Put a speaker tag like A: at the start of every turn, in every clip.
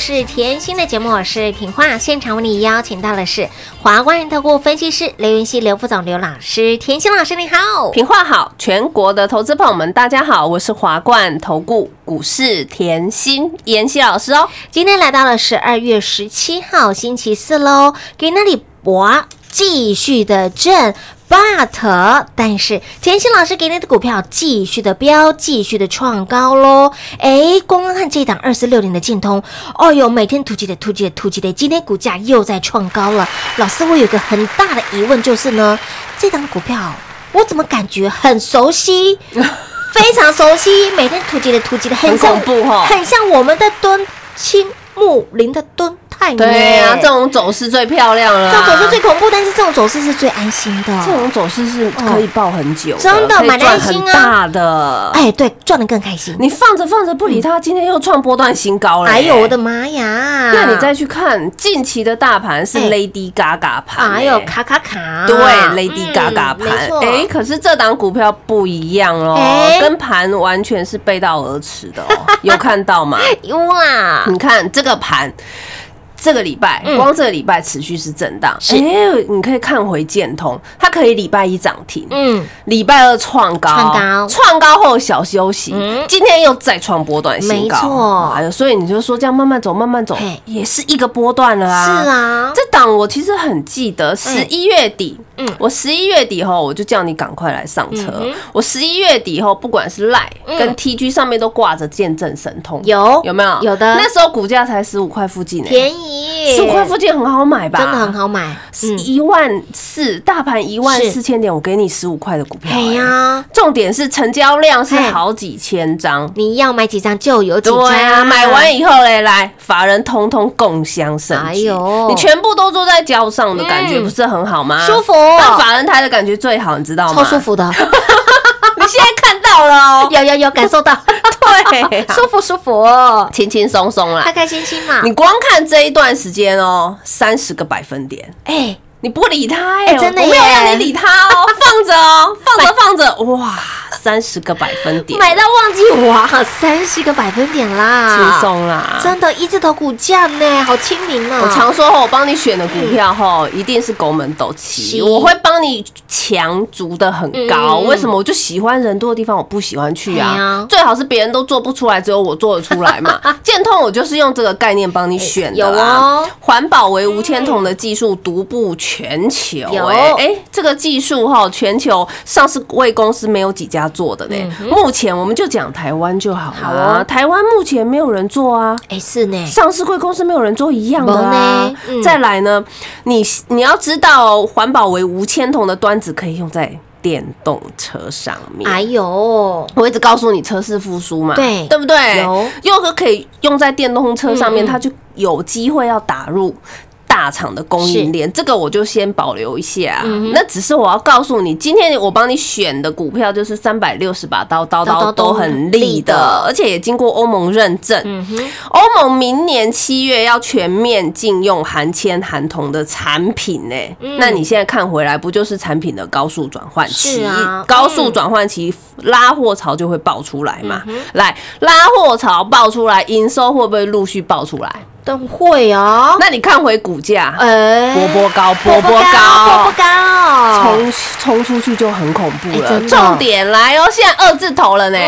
A: 市甜心的节目，我是品化。现场为你邀请到的是华冠投顾分析师刘云熙、刘副总、刘老师。甜心老师你好，
B: 品话好，全国的投资朋友们，大家好，我是华冠投顾股市甜心妍希老师哦。
A: 今天来到了十二月十七号星期四喽，给那里博继续的震。But 但是甜心老师给你的股票继续的飙，继续的创高喽。哎，光光看这一档二四六零的建通，哦哟，每天突击的突击的突击的，今天股价又在创高了。老师，我有个很大的疑问，就是呢，这档股票我怎么感觉很熟悉？非常熟悉，每天突击的突击的，
B: 很
A: 像
B: 恐怖哦
A: 很像我们的敦青木林的敦
B: 对呀、这种走势最漂亮了啊。
A: 这种走势最恐怖，但是这种走势是最安心的。
B: 这种走势是可以抱很久的，
A: 真的
B: 可以赚
A: 买得安心啊
B: 大的。
A: 哎，对，赚的更开心。
B: 你放着放着不理它，今天又创波段新高了。
A: 哎呦我的！妈呀！
B: 那你再去看近期的大盘是
A: 哎
B: Lady Gaga 盘，
A: 哎呦卡卡卡，
B: 对，Lady Gaga 盘，
A: 错
B: 哎，可是这档股票不一样哦
A: 哎，
B: 跟盘完全是背道而驰的哦，有看到吗？
A: 有啦，
B: 你看这个盘。这个礼拜，
A: 嗯。
B: 光这个礼拜持续是震荡。
A: 是。
B: 哎，你可以看回建通，它可以礼拜一涨停，
A: 嗯，
B: 礼拜二创高，
A: 创高。
B: 创高后小休息，
A: 嗯。
B: 今天又再创波段新高，
A: 没错。
B: 哎呦，所以你就说这样慢慢走，慢慢走，也是一个波段了啊。
A: 是啊，
B: 这档我其实很记得，十一月底，
A: 嗯
B: 我十一月底后我就叫你赶快来上车。
A: 嗯
B: 我十一月底后，不管是
A: 嗯。
B: 跟 TG 上面都挂着见证神通，
A: 有。
B: 有没有？
A: 有的。
B: 那时候股价才十五块附近呢，
A: 便宜，
B: 十五块附近很好买吧？
A: 真的很。好买，嗯，
B: 一万四，大盘一万四千点，我给你十五块的股票、
A: 哎
B: 哎
A: 呀，
B: 重点是成交量是好几千张。
A: 你要买几张就有几张，
B: 对啊，买完以后嘞，来法人通通共襄盛举，
A: 哎呦。
B: 你全部都坐在脚上的感觉
A: 嗯。
B: 不是很好吗？
A: 舒服
B: 但法人台的感觉最好，你知道吗？
A: 超舒，服的，
B: 你现在看到了哦，
A: 有有有感受到，
B: 对，
A: 舒服舒服哦，
B: 轻轻松松啦。
A: 开。开心心嘛，
B: 你光看这一段时间哦，三十个百分点，
A: 哎，
B: 你不理他哎、
A: 哎真的
B: 我没有让你理他哦，放着哦，放着放着，哇，三十个百分点，
A: 买到忘记哇，三十个百分点啦，
B: 轻，松啦。
A: 真的一字头股价呢，好亲民啊，
B: 我常说，我帮你选的股票吼，一定是狗门斗气，我会帮你强足的很高。为什么？我就喜欢人多的地方，我不喜欢去啊。最好是别人都做不出来，只有我做得出来嘛。建通我就是用这个概念帮你选的
A: 哦。
B: 环保为无铅筒的技术独步全球，
A: 有
B: 哎哎，这个技术哈，全球上市贵公司没有几家做的呢。目前我们就讲台湾就好
A: 好
B: 了
A: 哦，
B: 台湾目前没有人做啊。
A: 哎是呢，
B: 上市贵公司没有人做一样的
A: 呢嗯。
B: 再来呢，你你要知道，环保为无铅铜的端子可以用在电动车上面。
A: 哎呦，
B: 我一直告诉你车市复苏嘛，
A: 对
B: 对不对？
A: 有
B: 又可以用在电动车上面，它就有机会要打入。大厂的供应链，这个我就先保留一下。
A: 嗯
B: 那只是我要告诉你，今天我帮你选的股票就是三百六十把刀，刀刀
A: 都
B: 都很利
A: 利的
B: 的，而且也经过欧盟认证。欧盟明年七月要全面禁用含铅含铜的产品呢、
A: 嗯
B: 那你现在看回来，不就是产品的高速转换期？高速转换期拉货潮就会爆出来嘛。
A: 嗯
B: 来，拉货潮爆出来，营收会不会陆续爆出来？
A: 都会哦，
B: 那你看回股价，
A: 哎
B: 波波高，波波高
A: 波波
B: 高。
A: 高，
B: 冲冲出去就很恐怖了，重点来哦！现在二字头了呢，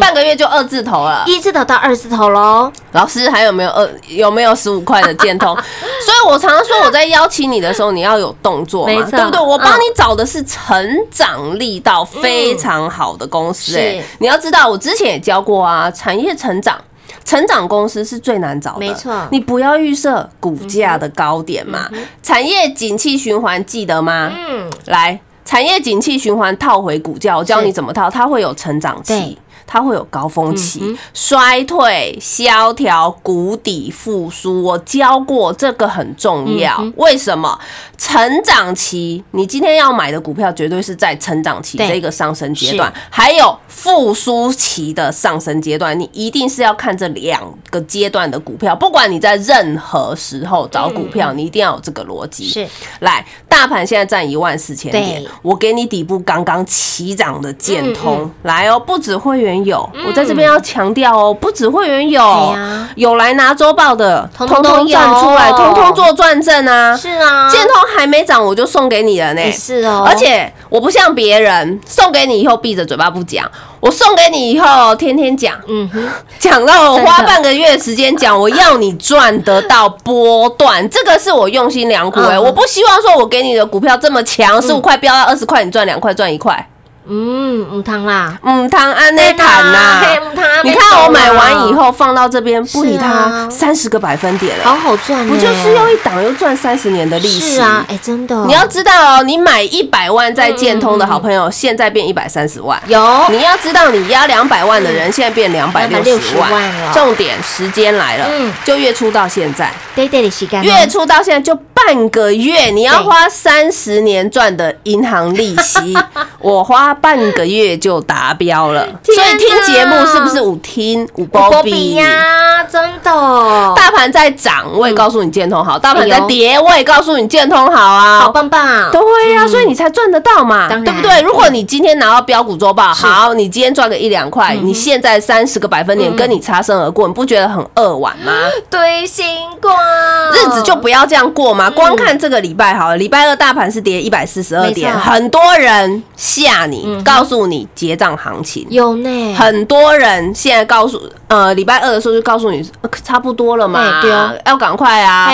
B: 半个月就二字头了。
A: 一字头到二字头喽，
B: 老师还有没有二有没有十五块的箭头？所以我常常说我在邀请你的时候，你要有动作嘛，对不对？我帮
A: 嗯
B: 你找的是成长力道非常好的公司、哎、
A: 是
B: 你要知道，我之前也教过啊，产业成长。成长公司是最难找的，
A: 没错
B: 你不要预设股价的高点嘛。产业景气循环记得吗？
A: 嗯，
B: 来，产业景气循环套回股价，我教你怎么套，它会有成长期。它会有高峰期、
A: 嗯
B: 衰退、萧条、谷底、复苏，我教过这个很重要。
A: 嗯
B: 为什么？成长期，你今天要买的股票绝对是在成长期
A: 对
B: 这个上升阶段，还有复苏期的上升阶段，你一定是要看这两个阶段的股票。不管你在任何时候找股票，你一定要有这个逻辑。
A: 是
B: 来，大盘现在占一万四千点，我给你底部刚刚起涨的建通，
A: 嗯
B: 来哦，不止会员有，我在这边要强调哦，不止会员有有来拿周报的，
A: 通通都有
B: 站出来，通通做转正啊。
A: 是啊，
B: 建通还没涨，我就送给你了呢。
A: 也是哦，
B: 而且我不像别人送给你以后闭着嘴巴不讲，我送给你以后天天讲，
A: 嗯哼，
B: 讲到我花半个月的时间讲，我要你赚得到波段，这个是我用心良苦哎、
A: 嗯。
B: 我不希望说我给你的股票这么强，十五块飙到二十块，你赚两块赚一块，
A: 嗯，母汤啦，
B: 嗯，汤安内谈呐
A: 嘿母汤。
B: 你看我买完以后放到这边，不理
A: 是
B: 它
A: 啊。
B: 三十个百分点
A: 好
B: 了，
A: 好赚呢，
B: 不就是用一档又赚三十年的利息？
A: 是啊，哎，真的，
B: 你要知道哦，你买一百万在建通的好朋友，现在变一百三十万。
A: 有。
B: 你要知道，你压两百万的人，现在变两百六十
A: 万
B: 万
A: 了。
B: 重点时间来了
A: 嗯，
B: 就月初到现在，
A: 对对的时间哦，
B: 月初到现在就半个月，你要花三十年赚的银行利息，我花半个月就达标了。所以听节目是不是五听？五
A: 波比。呀，真的，
B: 大盘在涨，我也告诉你建通好；大盘在跌，我也告诉你建通好啊。
A: 好棒棒，
B: 对呀、所以你才赚得到嘛，对不对？如果你今天拿到标股周报，好，你今天赚个一两块，你现在三十个百分点跟你擦身而过，你不觉得很扼腕吗？
A: 对星光，
B: 日子就不要这样过嘛。光看这个礼拜好了，礼拜二大盘是跌一百四十二点，很多人吓你，告诉你结账行情。
A: 有呢，
B: 很多人现在告诉，呃，礼拜二的时候就告诉你，呃差不多了嘛
A: 哎对啊，
B: 要赶快啊，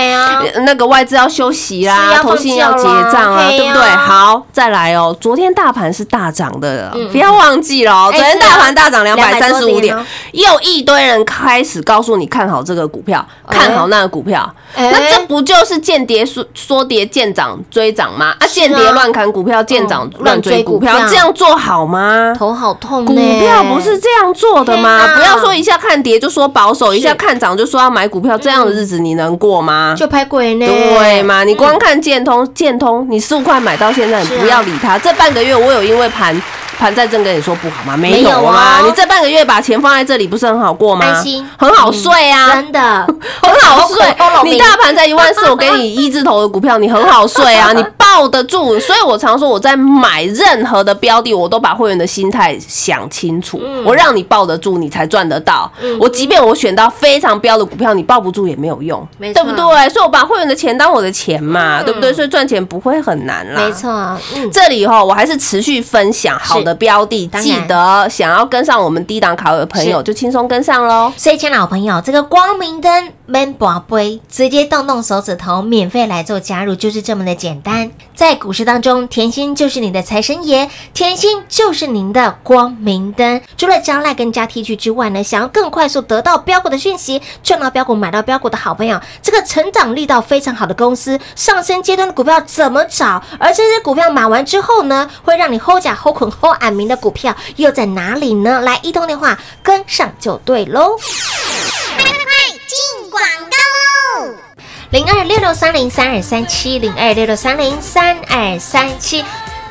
B: 那个外资要休息啦，
A: 要
B: 投信要结账啊，对不对？好，再来哦，昨天大盘是大涨的
A: 嗯，
B: 不要忘记了昨天大盘大涨两百三
A: 200
B: 十五点又一堆人开始告诉你看好这个股票，
A: 哎
B: 看好那个股票，
A: 哎。
B: 那这不就是间谍缩缩跌见涨追涨吗？啊，间谍乱砍股票，见涨
A: 嗯
B: 乱追股票这样做好吗？
A: 头好痛呢，
B: 股票不是这样做的吗？不要说一下看跌就说保守，一下看涨就说要买股票，这样的日子你能过吗？
A: 就拍鬼呢，
B: 对嘛？你光看建通，建通你十五块买到现在，你不要理它。这半个月我有因为盘盘在正跟你说不好吗？没
A: 没有
B: 有啊，
A: 哦
B: 你这半个月把钱放在这里，不是很好过吗？
A: 安心
B: 很好睡啊。
A: 真的
B: 很好睡，你大盘在一万四，我给你一字头的股票，你很好睡啊，你抱得住。所以我常说我在买任何的标的，我都把会员的心态想清楚，
A: 嗯
B: 我让你抱得住，你才赚得到。我即便我选到非常标的股票，你抱不住也没有用，对不对？所以我把会员的钱当我的钱嘛，对不对？所以赚钱不会很难啦。
A: 没错，嗯，
B: 这里哈，我还是持续分享好的标的，记得想要跟上我们低档卡位的朋友，就轻松跟上喽。
A: 所以，亲爱的朋友，这个光明灯 man 宝贝，直接动动手指头，免费来做加入，就是这么的简单。在股市当中，甜心就是你的财神爷，甜心就是您的光明灯。除了加赖跟加 T 区之外呢，想要更快速得到标股的讯息，赚到标股、买到标股的好朋友，这个成长力道非常好的公司，上升阶段的股票怎么找？而这些股票买完之后呢，会让你齁甲齁捆齁安明的股票又在哪里呢？来一通电话跟上就对喽。
C: 进广告喽！
A: 零二六六三零三二三七零二六六三零三二三七。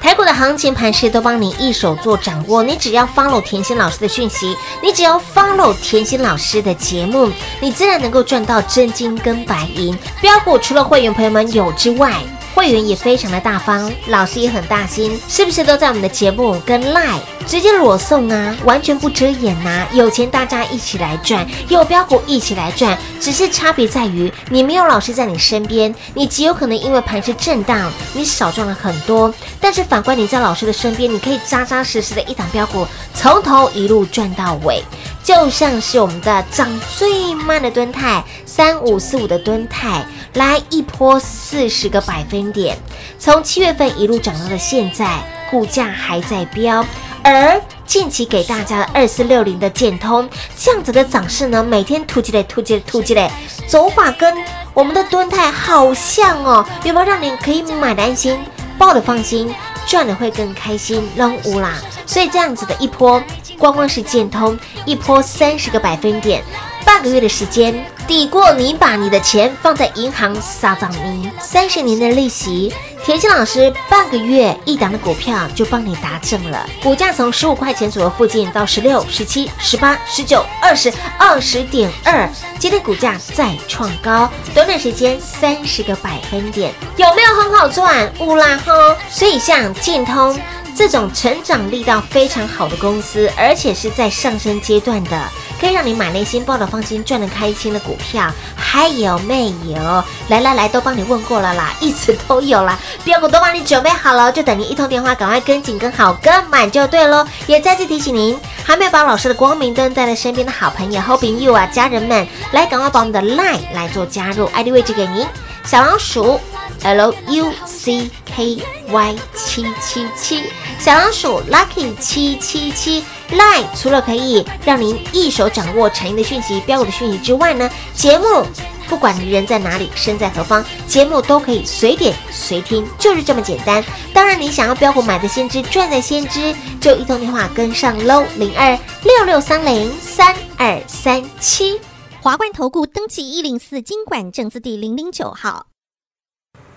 A: 台股的行情盘势都帮你一手做掌握，你只要 follow 甜心老师的讯息，你只要 follow 甜心老师的节目，你自然能够赚到真金跟白银。标股除了会员朋友们有之外，会员也非常的大方，老师也很大心，是不是都在我们的节目跟 Line 直接裸送啊？完全不遮掩呐、有钱大家一起来赚，有标股一起来赚，只是差别在于你没有老师在你身边，你极有可能因为盘是震荡，你少赚了很多。但是反观你在老师的身边，你可以扎扎实实的一档标股，从头一路赚到尾。就像是我们的涨最慢的蹲泰，三五四五的蹲泰，来一波四十个百分点，从七月份一路涨到了现在，股价还在飙。而近期给大家的二四六零的建通这样子的涨势呢，每天突击嘞突击嘞突击嘞，走法跟我们的蹲泰好像哦，有没有让你可以买的安心，抱的放心，赚的会更开心，扔无啦。所以这样子的一波，光光是建通一波三十个百分点，半个月的时间，抵过你把你的钱放在银行撒账米，三十年的利息。田心老师半个月一档的股票就帮你达正了，股价从十五块钱左右附近到十六、十七、十八、十九、二十、二十点二，今天股价再创高，短短时间三十个百分点，有没有很好赚？乌啦哈！所以像建通。这种成长力道非常好的公司，而且是在上升阶段的，可以让你买内心抱的放心、赚的开心的股票，还有没有？来来来，都帮你问过了啦，一直都有啦，标股都帮你准备好了，就等您一通电话，赶快跟紧、跟好、跟满就对喽。也再次提醒您，还没有把老师的光明灯带在身边的好朋友、好朋友啊、家人们，来赶快把我们的 LINE 来做加入，ID 位置给您，小老鼠 L U C K Y 七七七，小老鼠 Lucky 七七七。Line 除了可以让您一手掌握产业的讯息、标股的讯息之外呢，节目不管你人在哪里、身在何方，节目都可以随点随听，就是这么简单。当然，你想要标股买的先知、赚的先知，就一通电话跟上喽，零二六六三零三二三七。
D: 华冠投顾登记一零四经管证字第零零九号。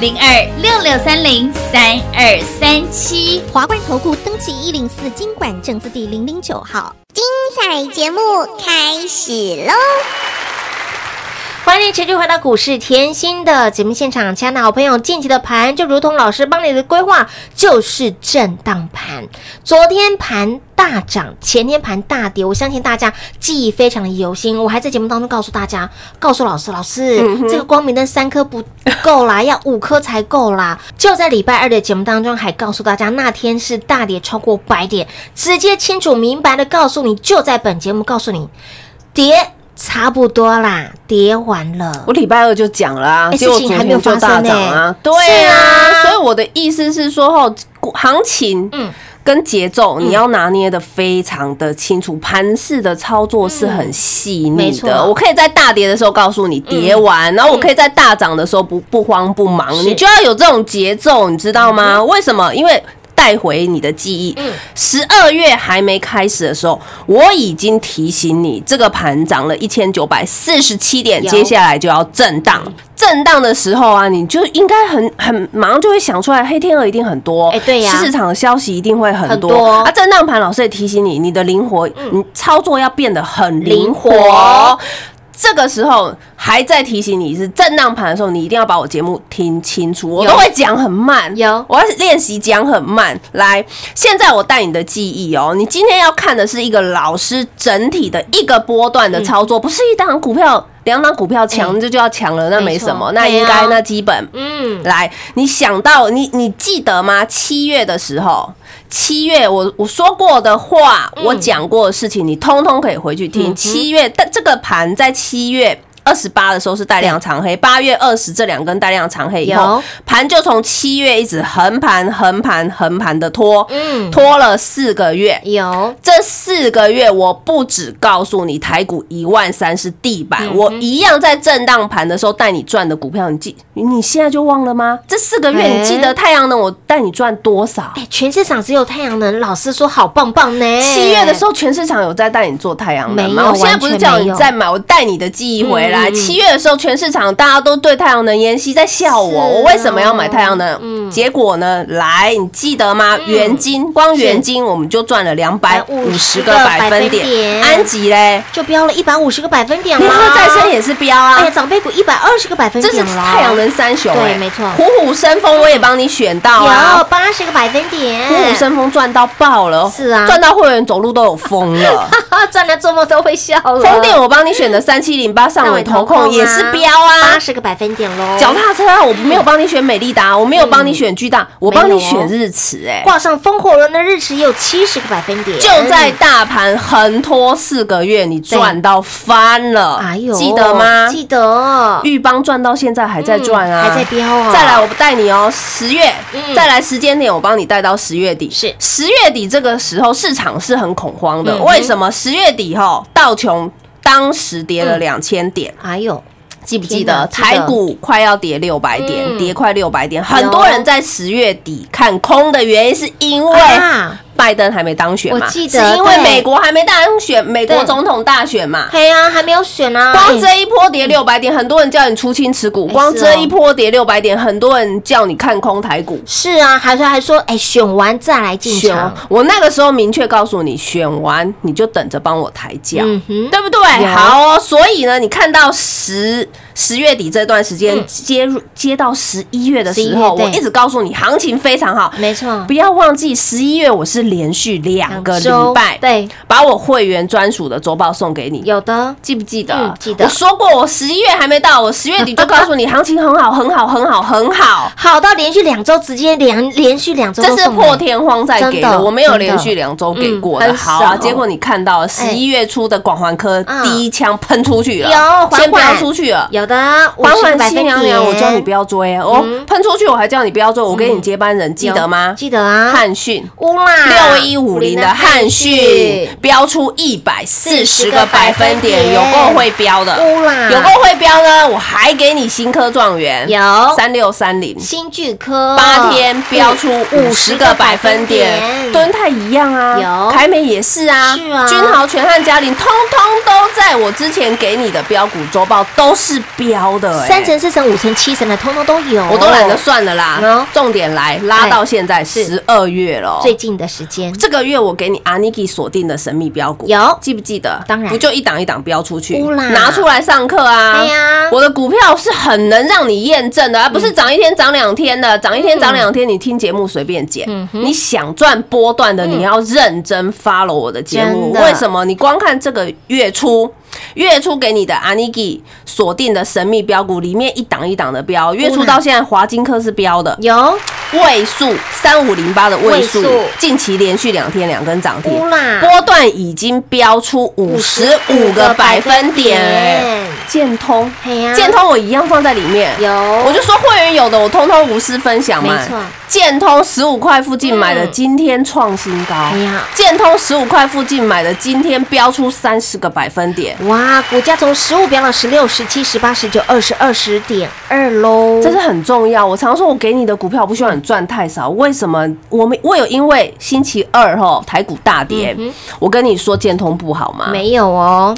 E: 零二六六三零三二三七。
D: 华冠投顾登记一零四经管证字第零零九号。
F: 精彩节目开始喽！
A: 欢迎持续回到股市甜心的节目现场，亲爱的好朋友，近期的盘就如同老师帮你的规划，就是震荡盘。昨天盘大涨，前天盘大跌，我相信大家记忆非常的犹新。我还在节目当中告诉大家，告诉老师，老师，这个光明灯三颗不够啦，要五颗才够啦。就在礼拜二的节目当中，还告诉大家那天是大跌超过百点，直接清楚明白的告诉你，就在本节目告诉你，跌。差不多啦，跌完了。
B: 我礼拜二就讲了结果昨
A: 事情还没有
B: 天就大
A: 发生呢
B: 涨啊，对啊，
A: 啊
B: 所以我的意思是说，吼，行情，
A: 嗯
B: 跟节奏你要拿捏的非常的清楚，盘式的操作是很细腻的。我可以在大跌的时候告诉你跌完，然后我可以在大涨的时候不不慌不忙，你就要有这种节奏，你知道吗？为什么？因为。带回你的记忆
A: 嗯。
B: 十二月还没开始的时候，我已经提醒你，这个盘涨了一千九百四十七点，接下来就要震荡。震荡的时候啊，你就应该很很马上就会想出来，黑天鹅一定很多，
A: 哎对呀
B: 市场的消息一定会很多。
A: 很多嗯
B: 啊，震荡盘老师也提醒你，你的灵活，你操作要变得很灵。活这个时候还在提醒你是震荡盘的时候，你一定要把我节目听清楚，我
A: 有
B: 都会讲很慢，
A: 有。
B: 我要练习讲很慢。来，现在我带你的记忆哦，你今天要看的是一个老师整体的一个波段的操作，不是一档股票、两档股票强
A: 哎
B: 这就要强了，那没什么，那应该那基本。
A: 嗯，
B: 来，你想到你你记得吗？七月的时候，七月我我说过的话，我讲过的事情，你通通可以回去听。
A: 嗯
B: 七月，但这个盘在七月。二十八的时候是带量长黑，八月二十这两根带量长黑以后，盘就从七月一直横盘、横盘、横盘的拖，
A: 嗯
B: 拖了四个月。
A: 有
B: 这四个月，我不只告诉你台股一万三是地板，
A: 嗯
B: 我一样在震荡盘的时候带你赚的股票，你记你现在就忘了吗？这四个月
A: 哎
B: 你记得太阳能我带你赚多少？
A: 哎，全市场只有太阳能，老师说好棒棒呢。
B: 七月的时候，全市场有在带你做太阳能吗？我现在不是叫你再买，我带你的记忆回来。
A: 嗯嗯嗯
B: 七月的时候，全市场大家都对太阳能研析在笑我，我为什么要买太阳能？
A: 嗯
B: 结果呢？来，你记得吗？元金光元金我们就赚了两百五十个百分点，
A: 点
B: 安吉嘞。
A: 就飙了一百五十个百分点
B: 联
A: 了。
B: 合再生也是标
A: 哎呀，
B: 啊，
A: 长辈股一百二十个百分点
B: 这是。太阳能三雄哎，
A: 对没错
B: 虎虎生风我也帮你选到
A: 有
B: 啊，
A: 八十个百分点。
B: 虎虎生风赚到爆了，
A: 是啊
B: 赚到会员走路都有风了。
A: 哈，赚了做梦都会笑了。
B: 风电我帮你选的三七零八上尾投控也是标啊。
A: 八十个百分点喽。
B: 脚踏车啊，我没有帮你选美利达，我没有帮你选巨大，我帮你选日驰，哎，
A: 挂上风火轮的日驰也有七十个百分点，
B: 就在大盘横拖四个月，你赚到翻了，
A: 哎呦，
B: 记得吗？
A: 记得，
B: 玉邦赚到现在还在赚啊，
A: 嗯还在飙啊。
B: 再来，我带你哦，十月，
A: 嗯
B: 再来时间点，我帮你带到十月底。
A: 是
B: 十月底这个时候，市场是很恐慌的。为什么？十月底哈，道琼当时跌了
A: 嗯
B: 两千点。
A: 还有
B: 记不记得台股快要跌六百点，
A: 嗯
B: 跌快六百点？很多人在十月底看空的原因，是因为
A: 啊，
B: 拜登还没当选嘛，
A: 我记得
B: 是因为美国还没当选，美国
A: 对
B: 总统大选嘛。
A: 对呀，还没有选啊，
B: 光
A: 哎
B: 这一波跌六百点，很多人叫你出清持股。
A: 哎
B: 光这一波跌六百点，很多人叫你看空台股。
A: 是啊，还说还说，哎，选完再来进
B: 选
A: 场，
B: 我那个时候明确告诉你，选完你就等着帮我抬轿，
A: 嗯，
B: 对不对？好哦，所以呢，你看到十十月底这段时间
A: 嗯。
B: 接入接到十一月的时候，我一直告诉你行情非常好，
A: 没错。
B: 不，要忘记十一月我是连续两个礼拜，
A: 对，
B: 把我会员专属的周报送给你。
A: 有的，
B: 记不记得？
A: 嗯记得。
B: 我说过，我十一月还没到，我十月底就告诉你，行情很好，很好，很好，很好。
A: 好到连续两周直接连连续两周
B: 这是破天荒在给的，
A: 的。
B: 我没有连续两周给过的。好啊，结果你看到十一月初的广环科
A: 嗯。
B: 第一枪喷出去了，
A: 有
B: 先飙出去了。
A: 有的
B: 环
A: 50个百分
B: 环新娘娘，我叫你不要追哦，喷出去我还叫你不要追，我给你接班人，记得吗？
A: 记得啊，
B: 汉讯
A: 乌啦
B: 六一五零的汉讯标出一百四十个百分点，有够会标的，
A: 乌啦
B: 有够会标呢！我还给你新科状元，
A: 有。
B: 三六三零。
A: 新巨科。
B: 八天标出五十个百分点，敦泰一样啊，
A: 有。
B: 凯美也是啊，
A: 是啊。
B: 君豪、全汉、嘉玲，通通都在我之前给你的标股周报都是标的、欸，
A: 三层、四层、五层、七层的，通通都有，
B: 我都懒得算了啦
A: 有。
B: 重点来拉到现在十二月了哦，
A: 最近的时间
B: 这个月我给你阿尼基锁定的神秘标股，
A: 有
B: 记不记得？
A: 当然
B: 不就一档一档标出去，拿出来上课啊！
A: 对呀
B: 我的股票是很能让你验证的，而不是涨一天涨两天的，涨一天涨两天，你听节目随便剪。你想赚波段的，你要认真 follow 我的节目。
A: 的
B: 为什么？你光看这个月初。月初给你的阿尼基锁定的神秘标股里面一档一档的标，月初到现在华金科是标的，
A: 有。
B: 位数三五零八的位数，近期连续两天两根涨停，波段已经标出五十五个百分点。建通。建通我一样放在里面，
A: 有。
B: 我就说会员有的我通通无私分享嘛。
A: 没错。
B: 建通十五块附近买的，
A: 嗯。
B: 今天创新高。建通十五块附近买的，今天标出三十个百分点。
A: 哇，股价从十五飙到十六、十七、十八、十九、二十、二十点二喽，
B: 这是很重要。我常说，我给你的股票不需要你赚太少。为什么？我们我有因为星期二哈台股大跌，我跟你说建通不好吗？
A: 没有哦，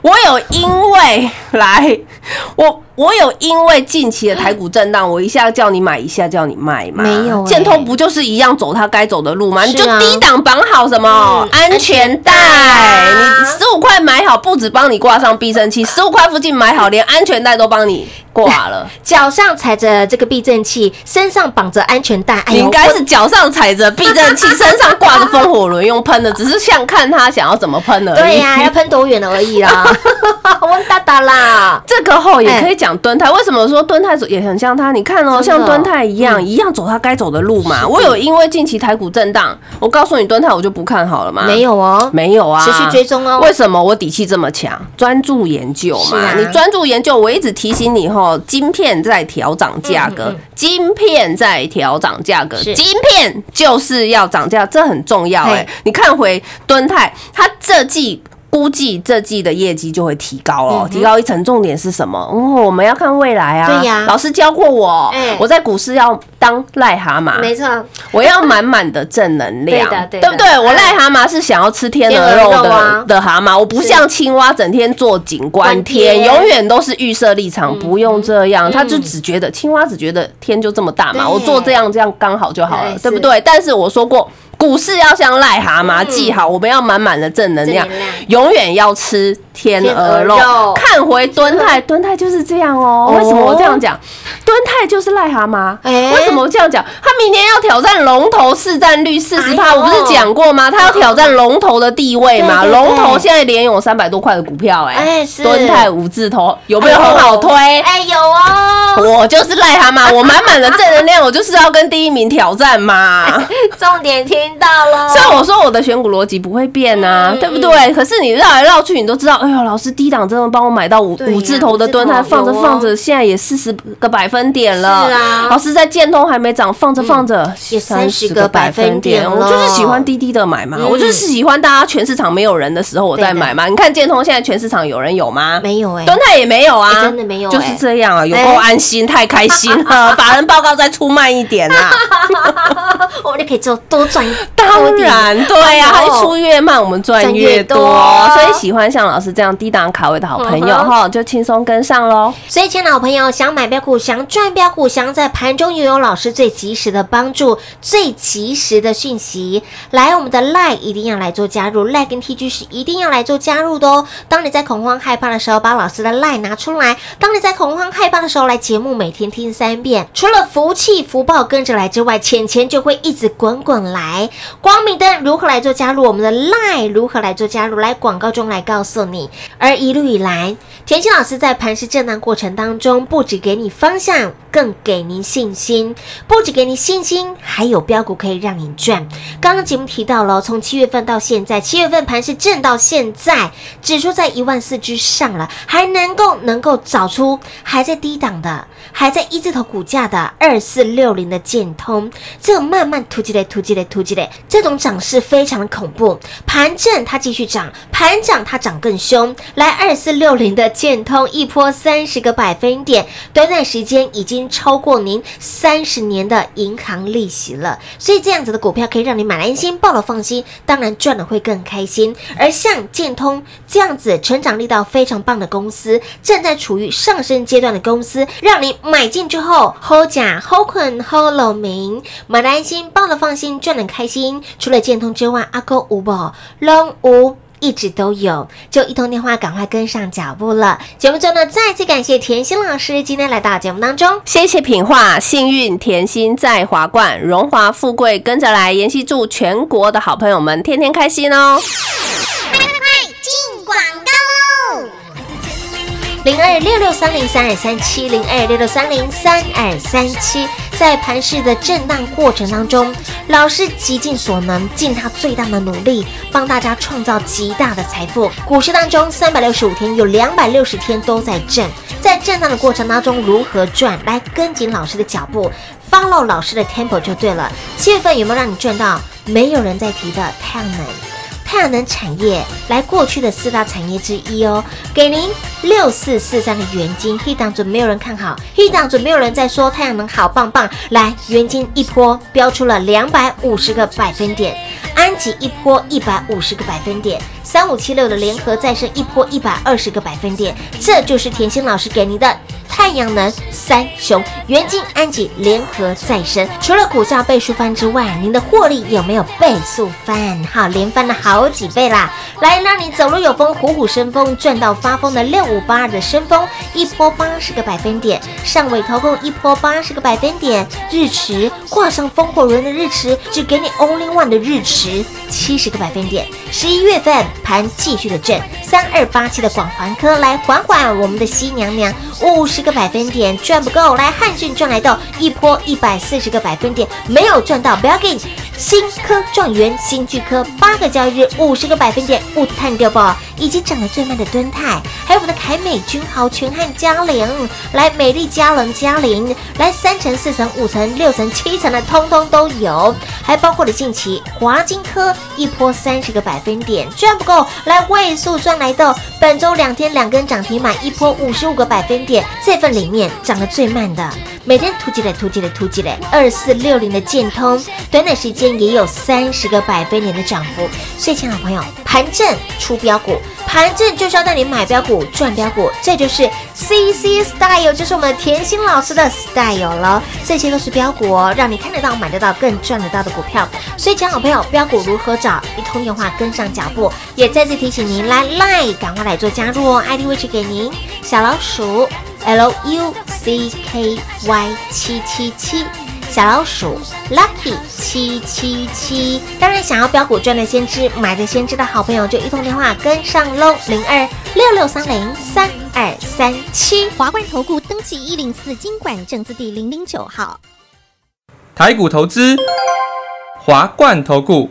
B: 我有因为来，我我有因为近期的台股震荡，我一下叫你买，一下叫你卖吗？
A: 没有欸
B: 建通不就是一样走它该走的路吗？你就低档绑好什么
A: 嗯
B: 安全带，你十五块买好，不止帮你挂上避震器，十五块附近买好，连安全带都帮你挂了。
A: 脚上踩着这个避震器，身上绑着安全带，哎
B: 你应该是脚上踩着避震器，身上挂着风火轮，用喷的，只是像看他想要怎么喷而已。
A: 对呀、要喷多远而已啦，温大大啦，
B: 这个后也可以讲敦泰，为什么说敦泰也很像他？你看哦，像敦泰一样，一样走他该走的路嘛。我有因为近期台股震荡，我告诉你敦泰我就不看好了吗？
A: 没有哦，
B: 没有啊，
A: 持续追踪哦
B: 为什么我底气这么强？专注研究嘛。
A: 是啊
B: 你专注研究，我一直提醒你吼，晶片在调涨价格，晶片在调涨价格，晶片就是要涨价，这很重要哎、
A: 嘿
B: 你看回敦泰，它这季。估计这季的业绩就会提高了，提高一层。重点是什么？哦，我们要看未来啊。
A: 嗯对呀
B: 老师教过我
A: 哎，
B: 我在股市要当癞蛤蟆。
A: 没错，
B: 我要满满的正能量，
A: 对的对的
B: 不对？我癞蛤蟆是想要吃天鹅肉的的蛤蟆，我不像青蛙整天坐井观
A: 观
B: 天，永远都是预设立场，不用这样。他就只觉得青蛙只觉得天就这么大嘛，我做这样这样刚好就好了
A: 对，
B: 对不
A: 是
B: 对？但是我说过。股市要像癞蛤蟆，记好，我们要满满的正能量。永远要吃天鹅肉。看回敦泰，敦泰就是这样哦。
A: 哦
B: 为什么我这样讲？敦泰就是癞蛤蟆。
A: 哎
B: 为什么我这样讲？他明年要挑战龙头市占率四十趴，我不是讲过吗？他要挑战龙头的地位嘛。龙头现在连有三百多块的股票，哎
A: 哎，是
B: 敦泰五字头有没有很好推？
A: 哎，有哦，
B: 我就是癞蛤蟆，我满满的正能量，我就是要跟第一名挑战嘛。
A: 重点听到了，
B: 所以我说我的选股逻辑不会变啊，
A: 嗯
B: 对不对？可是你绕来绕去，你都知道，哎呦，老师低档真的帮我买到五五字头的吨，
A: 五字头
B: 它放着放着，现在也四十个百分点了。
A: 是啊
B: 老师在建通还没涨，放着放着
A: 也30个百分点了
B: 我就是喜欢滴滴的买嘛，
A: 嗯
B: 我就是喜欢大家全市场没有人的时候我再买嘛。你看建通现在全市场有人有吗？
A: 没有哎，
B: 蹲泰也没有啊，
A: 哎真的没有哎
B: 就是这样啊，有够安心，太开心了。法人报告再出慢一点啊。
A: 我们就可以做多赚多
B: 当然，对呀、
A: 哦
B: 它出越慢，我们赚
A: 赚越。
B: 多所以喜欢像老师这样低档卡位的好朋友哈，就轻松跟上喽。
A: 所以，亲爱的好朋友，想买标股、想赚标股、想在盘中拥有老师最及时的帮助、最及时的讯息，来我们的 Line 一定要来做加入，Line 跟 TG 是一定要来做加入的哦。当你在恐慌害怕的时候，把老师的 Line 拿出来；当你在恐慌害怕的时候，来节目每天听三遍。除了福气福报跟着来之外，钱钱就会一直滚滚来。来。光明灯如何来做加入？我们的 Line 如何来做加入？来广告中来告诉你。而一路以来，田心老师在盘势震荡过程当中，不止给你方向，更给您信心。不止给你信心，还有标股可以让你赚。刚刚节目提到了，从七月份到现在，七月份盘是震到现在，指数在一万四之上了，还能够能够找出还在低档的，还在一字头股价的二四六零的建通，这慢慢突击嘞，突击嘞，突击嘞，这种涨势非常的恐怖。盘震它继续涨，盘涨它涨更凶。来二四六零的建通一波三十个百分点，短短时间已经超过您三十年的银行利息了。所以这样子的股票可以让你买来安心，抱了放心，当然赚的会更开心。而像建通这样子成长力道非常棒的公司，正在处于上升阶段的公司，让你买进之后 hold 假 hold 困 hold 老明，买来安心，抱了放心，赚了开心。除了建通之外，阿哥五宝 long 五。一直都有，就一通电话，赶快跟上脚步了。节目中呢，再次感谢甜心老师今天来到节目当中。
B: 谢谢品画，幸运甜心在华冠，荣华富贵跟着来。妍希祝全国的好朋友们天天开心哦！
F: 快快进广告喽！
A: 零二六六三零三二三七零二六六三零三二三七，在盘市的震荡过程当中，老师极尽所能，尽他最大的努力，帮大家创造极大的财富。股市当中三百六十五天，有两百六十天都在震，在震荡的过程当中如何赚？来跟紧老师的脚步，follow 老师的 tempo 就对了。七月份有没有让你赚到？没有人在提的太阳能。太阳能产业来过去的四大产业之一哦，给您六四四三的元金，一档准没有人看好，一档准没有人在说太阳能好棒棒，来元金一波飙出了两百五十个百分点，安吉一波一百五十个百分点，三五七六的联合再生一波一百二十个百分点，这就是甜心老师给您的。太阳能三雄元金、安吉联合再生，除了股价倍数翻之外，您的获利有没有倍数翻？好，连翻了好几倍啦！来，让你走路有风，虎虎生风，赚到发疯的六五八二的升风，一波八十个百分点，上尾投控一波八十个百分点，日驰挂上风火轮的日驰，只给你 only one 的日驰七十个百分点。十一月份盘继续的震，三二八七的广环科来缓缓我们的西娘娘五十个百分点赚不够，来汉讯赚来到一波一百四十个百分点，没有赚到不要紧。新科状元、新巨科八个交易日五十个百分点，不探掉不，以及涨得最慢的敦泰，还有我们的凯美、君豪、全汉、嘉玲，来美丽嘉能、嘉玲，来三层、四层、五层、六层、七层的通通都有，还包括了近期华金科一波三十个百分点赚不够，来位数赚来到本周两天两根涨停板，一波五十五个百分点，这份里面涨得最慢的，每天突击嘞、突击嘞、突击嘞，二四六零的建通，短短时间也有三十个百分点的涨幅，所以，亲爱的朋友，盘正出标股，盘正就是要带你买标股、赚标股，这就是 CC Style，就是我们甜心老师的 style 了。这些都是标股哦，让你看得到、买得到、更赚得到的股票。所以，亲爱的朋友，标股如何找？一通电话跟上脚步，也再次提醒您来 Line，赶快来做加入哦，ID 位置给您，小老鼠 L U C K Y 七七七。小老鼠 Lucky 七七七，当然想要标股赚的先知，买的先知的好朋友就一通电话跟上喽，零二六六三零三二三七。
D: 华冠投顾登记一零四经管证字第零零九号。
G: 台股投资，华冠投顾。